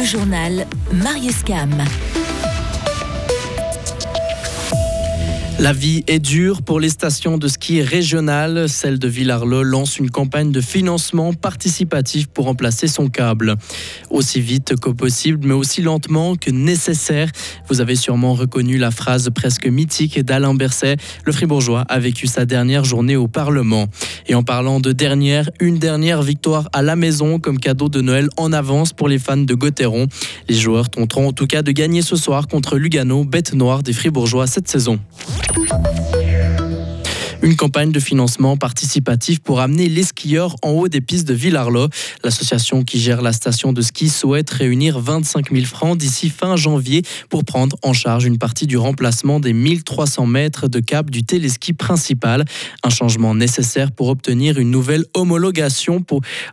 Le journal Marius Cam. La vie est dure pour les stations de ski régionales. Celle de Villarlot lance une campagne de financement participatif pour remplacer son câble. Aussi vite que possible, mais aussi lentement que nécessaire. Vous avez sûrement reconnu la phrase presque mythique d'Alain Berset. Le Fribourgeois a vécu sa dernière journée au Parlement. Et en parlant de dernière, une dernière victoire à la maison comme cadeau de Noël en avance pour les fans de Gauthieron. Les joueurs tenteront en tout cas de gagner ce soir contre Lugano, bête noire des Fribourgeois cette saison. Mm-hmm. Une campagne de financement participatif pour amener les skieurs en haut des pistes de Villarlot. L'association qui gère la station de ski souhaite réunir 25 000 francs d'ici fin janvier pour prendre en charge une partie du remplacement des 1300 mètres de câble du téléski principal. Un changement nécessaire pour obtenir une nouvelle homologation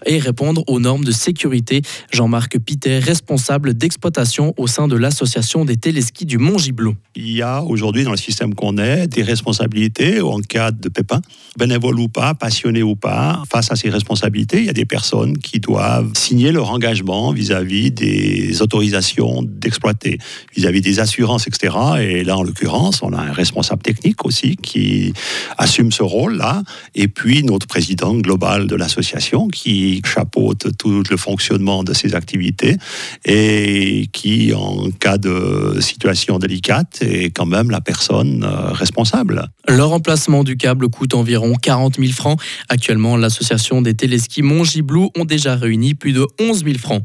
et répondre aux normes de sécurité. Jean-Marc Pité, responsable d'exploitation au sein de l'association des téléskis du Mont-Giblou. Il y a aujourd'hui dans le système qu'on est des responsabilités en cas de pépins, bénévoles ou pas, passionnés ou pas, face à ces responsabilités, il y a des personnes qui doivent signer leur engagement vis-à-vis des autorisations d'exploiter, vis-à-vis des assurances, etc. Et là, en l'occurrence, on a un responsable technique aussi qui assume ce rôle-là, et puis notre président global de l'association qui chapeaute tout le fonctionnement de ces activités et qui, en cas de situation délicate, est quand même la personne euh, responsable. Le remplacement du câble coûte environ 40 000 francs. Actuellement, l'association des téléskis Mont-Giblou ont déjà réuni plus de 11 000 francs.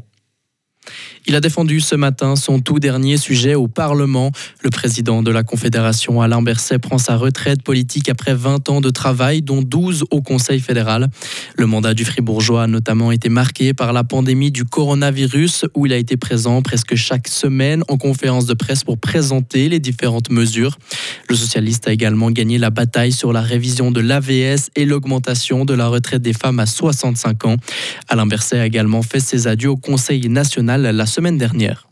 Il a défendu ce matin son tout dernier sujet au Parlement. Le président de la Confédération, Alain Berset, prend sa retraite politique après 20 ans de travail, dont 12 au Conseil fédéral. Le mandat du Fribourgeois a notamment été marqué par la pandémie du coronavirus, où il a été présent presque chaque semaine en conférence de presse pour présenter les différentes mesures. Le socialiste a également gagné la bataille sur la révision de l'AVS et l'augmentation de la retraite des femmes à 65 ans. Alain Berset a également fait ses adieux au Conseil national la semaine dernière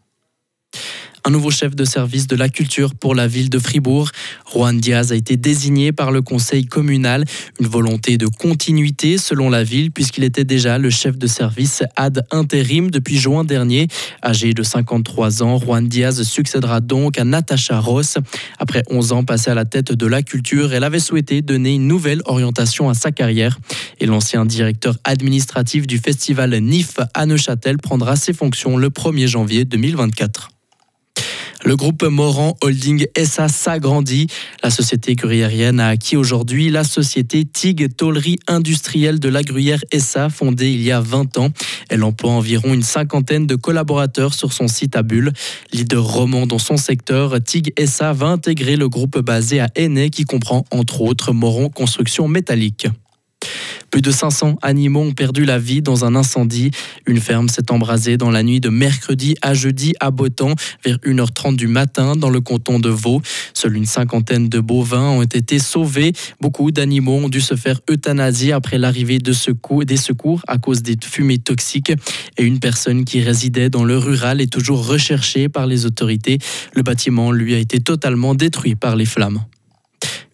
un nouveau chef de service de la culture pour la ville de Fribourg. Juan Diaz a été désigné par le conseil communal, une volonté de continuité selon la ville puisqu'il était déjà le chef de service ad intérim depuis juin dernier. Âgé de 53 ans, Juan Diaz succédera donc à Natacha Ross. Après 11 ans passés à la tête de la culture, elle avait souhaité donner une nouvelle orientation à sa carrière. Et l'ancien directeur administratif du festival NIF à Neuchâtel prendra ses fonctions le 1er janvier 2024. Le groupe Moran Holding SA s'agrandit. La société gruyérienne a acquis aujourd'hui la société TIG Tollerie Industrielle de la Gruyère SA, fondée il y a 20 ans. Elle emploie environ une cinquantaine de collaborateurs sur son site à Bulle. Leader roman dans son secteur, TIG SA va intégrer le groupe basé à Aînay qui comprend entre autres Moron Construction Métallique. Plus de 500 animaux ont perdu la vie dans un incendie. Une ferme s'est embrasée dans la nuit de mercredi à jeudi à Botan vers 1h30 du matin dans le canton de Vaud. Seule une cinquantaine de bovins ont été sauvés. Beaucoup d'animaux ont dû se faire euthanasier après l'arrivée des secours à cause des fumées toxiques. Et une personne qui résidait dans le rural est toujours recherchée par les autorités. Le bâtiment lui a été totalement détruit par les flammes.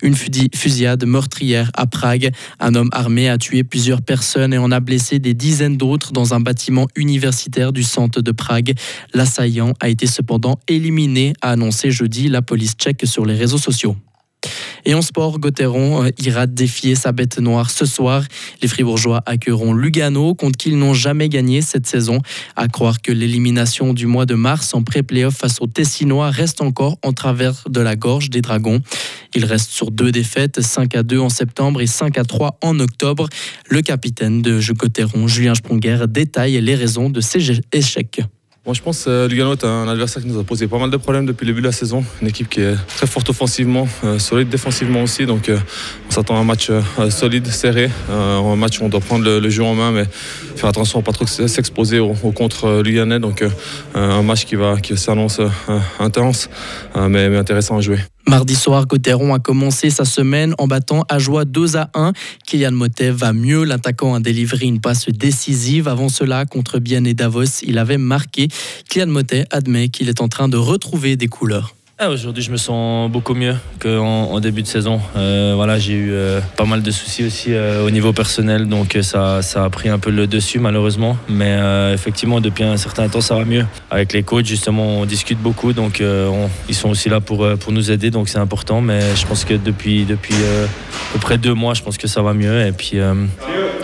Une fusillade meurtrière à Prague. Un homme armé a tué plusieurs personnes et en a blessé des dizaines d'autres dans un bâtiment universitaire du centre de Prague. L'assaillant a été cependant éliminé, a annoncé jeudi la police tchèque sur les réseaux sociaux. Et en sport, Gauthieron euh, ira défier sa bête noire ce soir. Les Fribourgeois accueilleront Lugano, contre qui ils n'ont jamais gagné cette saison. À croire que l'élimination du mois de mars en pré-playoff face aux Tessinois reste encore en travers de la gorge des Dragons. Il reste sur deux défaites, 5 à 2 en septembre et 5 à 3 en octobre. Le capitaine de Gauthieron, Julien Sprunger, détaille les raisons de ces échecs. Moi, je pense que euh, Lugano est un adversaire qui nous a posé pas mal de problèmes depuis le début de la saison. Une équipe qui est très forte offensivement, euh, solide défensivement aussi. Donc, euh, on s'attend à un match solide, serré. un match où on doit prendre le, jeu en main, mais faire attention à ne pas trop s'exposer au, contre Luganais. Donc, un match qui, qui s'annonce intense, mais intéressant à jouer. Mardi soir, Gauthieron a commencé sa semaine en battant à joie 2 à 1. Kylian Motet va mieux. L'attaquant a délivré une passe décisive. Avant cela, contre Bien et Davos, il avait marqué. Kylian Motet admet qu'il est en train de retrouver des couleurs. Ah, aujourd'hui, je me sens beaucoup mieux qu'en en début de saison. Euh, voilà, j'ai eu euh, pas mal de soucis aussi euh, au niveau personnel, donc euh, ça, ça a pris un peu le dessus malheureusement. Mais euh, effectivement, depuis un certain temps, ça va mieux. Avec les coachs, justement, on discute beaucoup, donc euh, on- ils sont aussi là pour, pour nous aider, donc c'est important. Mais je pense que depuis, depuis à peu près deux mois, je pense que ça va mieux. Et puis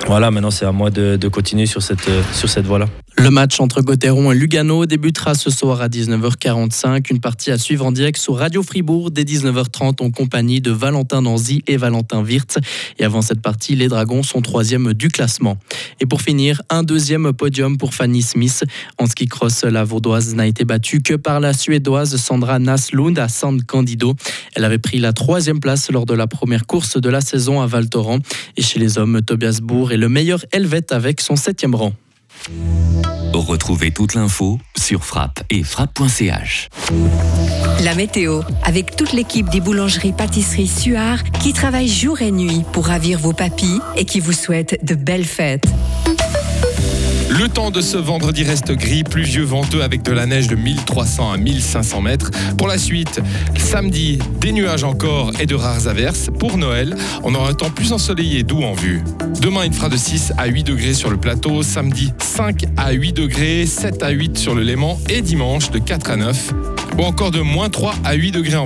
voilà, maintenant c'est à moi de, de continuer sur cette, sur cette voie-là. Le match entre Gauthieron et Lugano débutera ce soir à 19h45. Une partie à suivre en direct sur Radio Fribourg dès 19h30 en compagnie de Valentin Nanzy et Valentin Wirtz. Et avant cette partie, les Dragons sont troisième du classement. Et pour finir, un deuxième podium pour Fanny Smith. En ski cross, la Vaudoise n'a été battue que par la Suédoise Sandra Naslund à San Candido. Elle avait pris la troisième place lors de la première course de la saison à Val Thorens. Et chez les hommes, Tobias Bourg est le meilleur helvète avec son septième rang. Retrouvez toute l'info sur frappe et frappe.ch. La météo, avec toute l'équipe des boulangeries pâtisseries Suard qui travaille jour et nuit pour ravir vos papilles et qui vous souhaite de belles fêtes. Le temps de ce vendredi reste gris, pluvieux, venteux avec de la neige de 1300 à 1500 mètres. Pour la suite, samedi, des nuages encore et de rares averses. Pour Noël, on aura un temps plus ensoleillé doux en vue. Demain, il fera de 6 à 8 degrés sur le plateau. Samedi, 5 à 8 degrés, 7 à 8 sur le Léman et dimanche de 4 à 9. Ou encore de moins 3 à 8 degrés en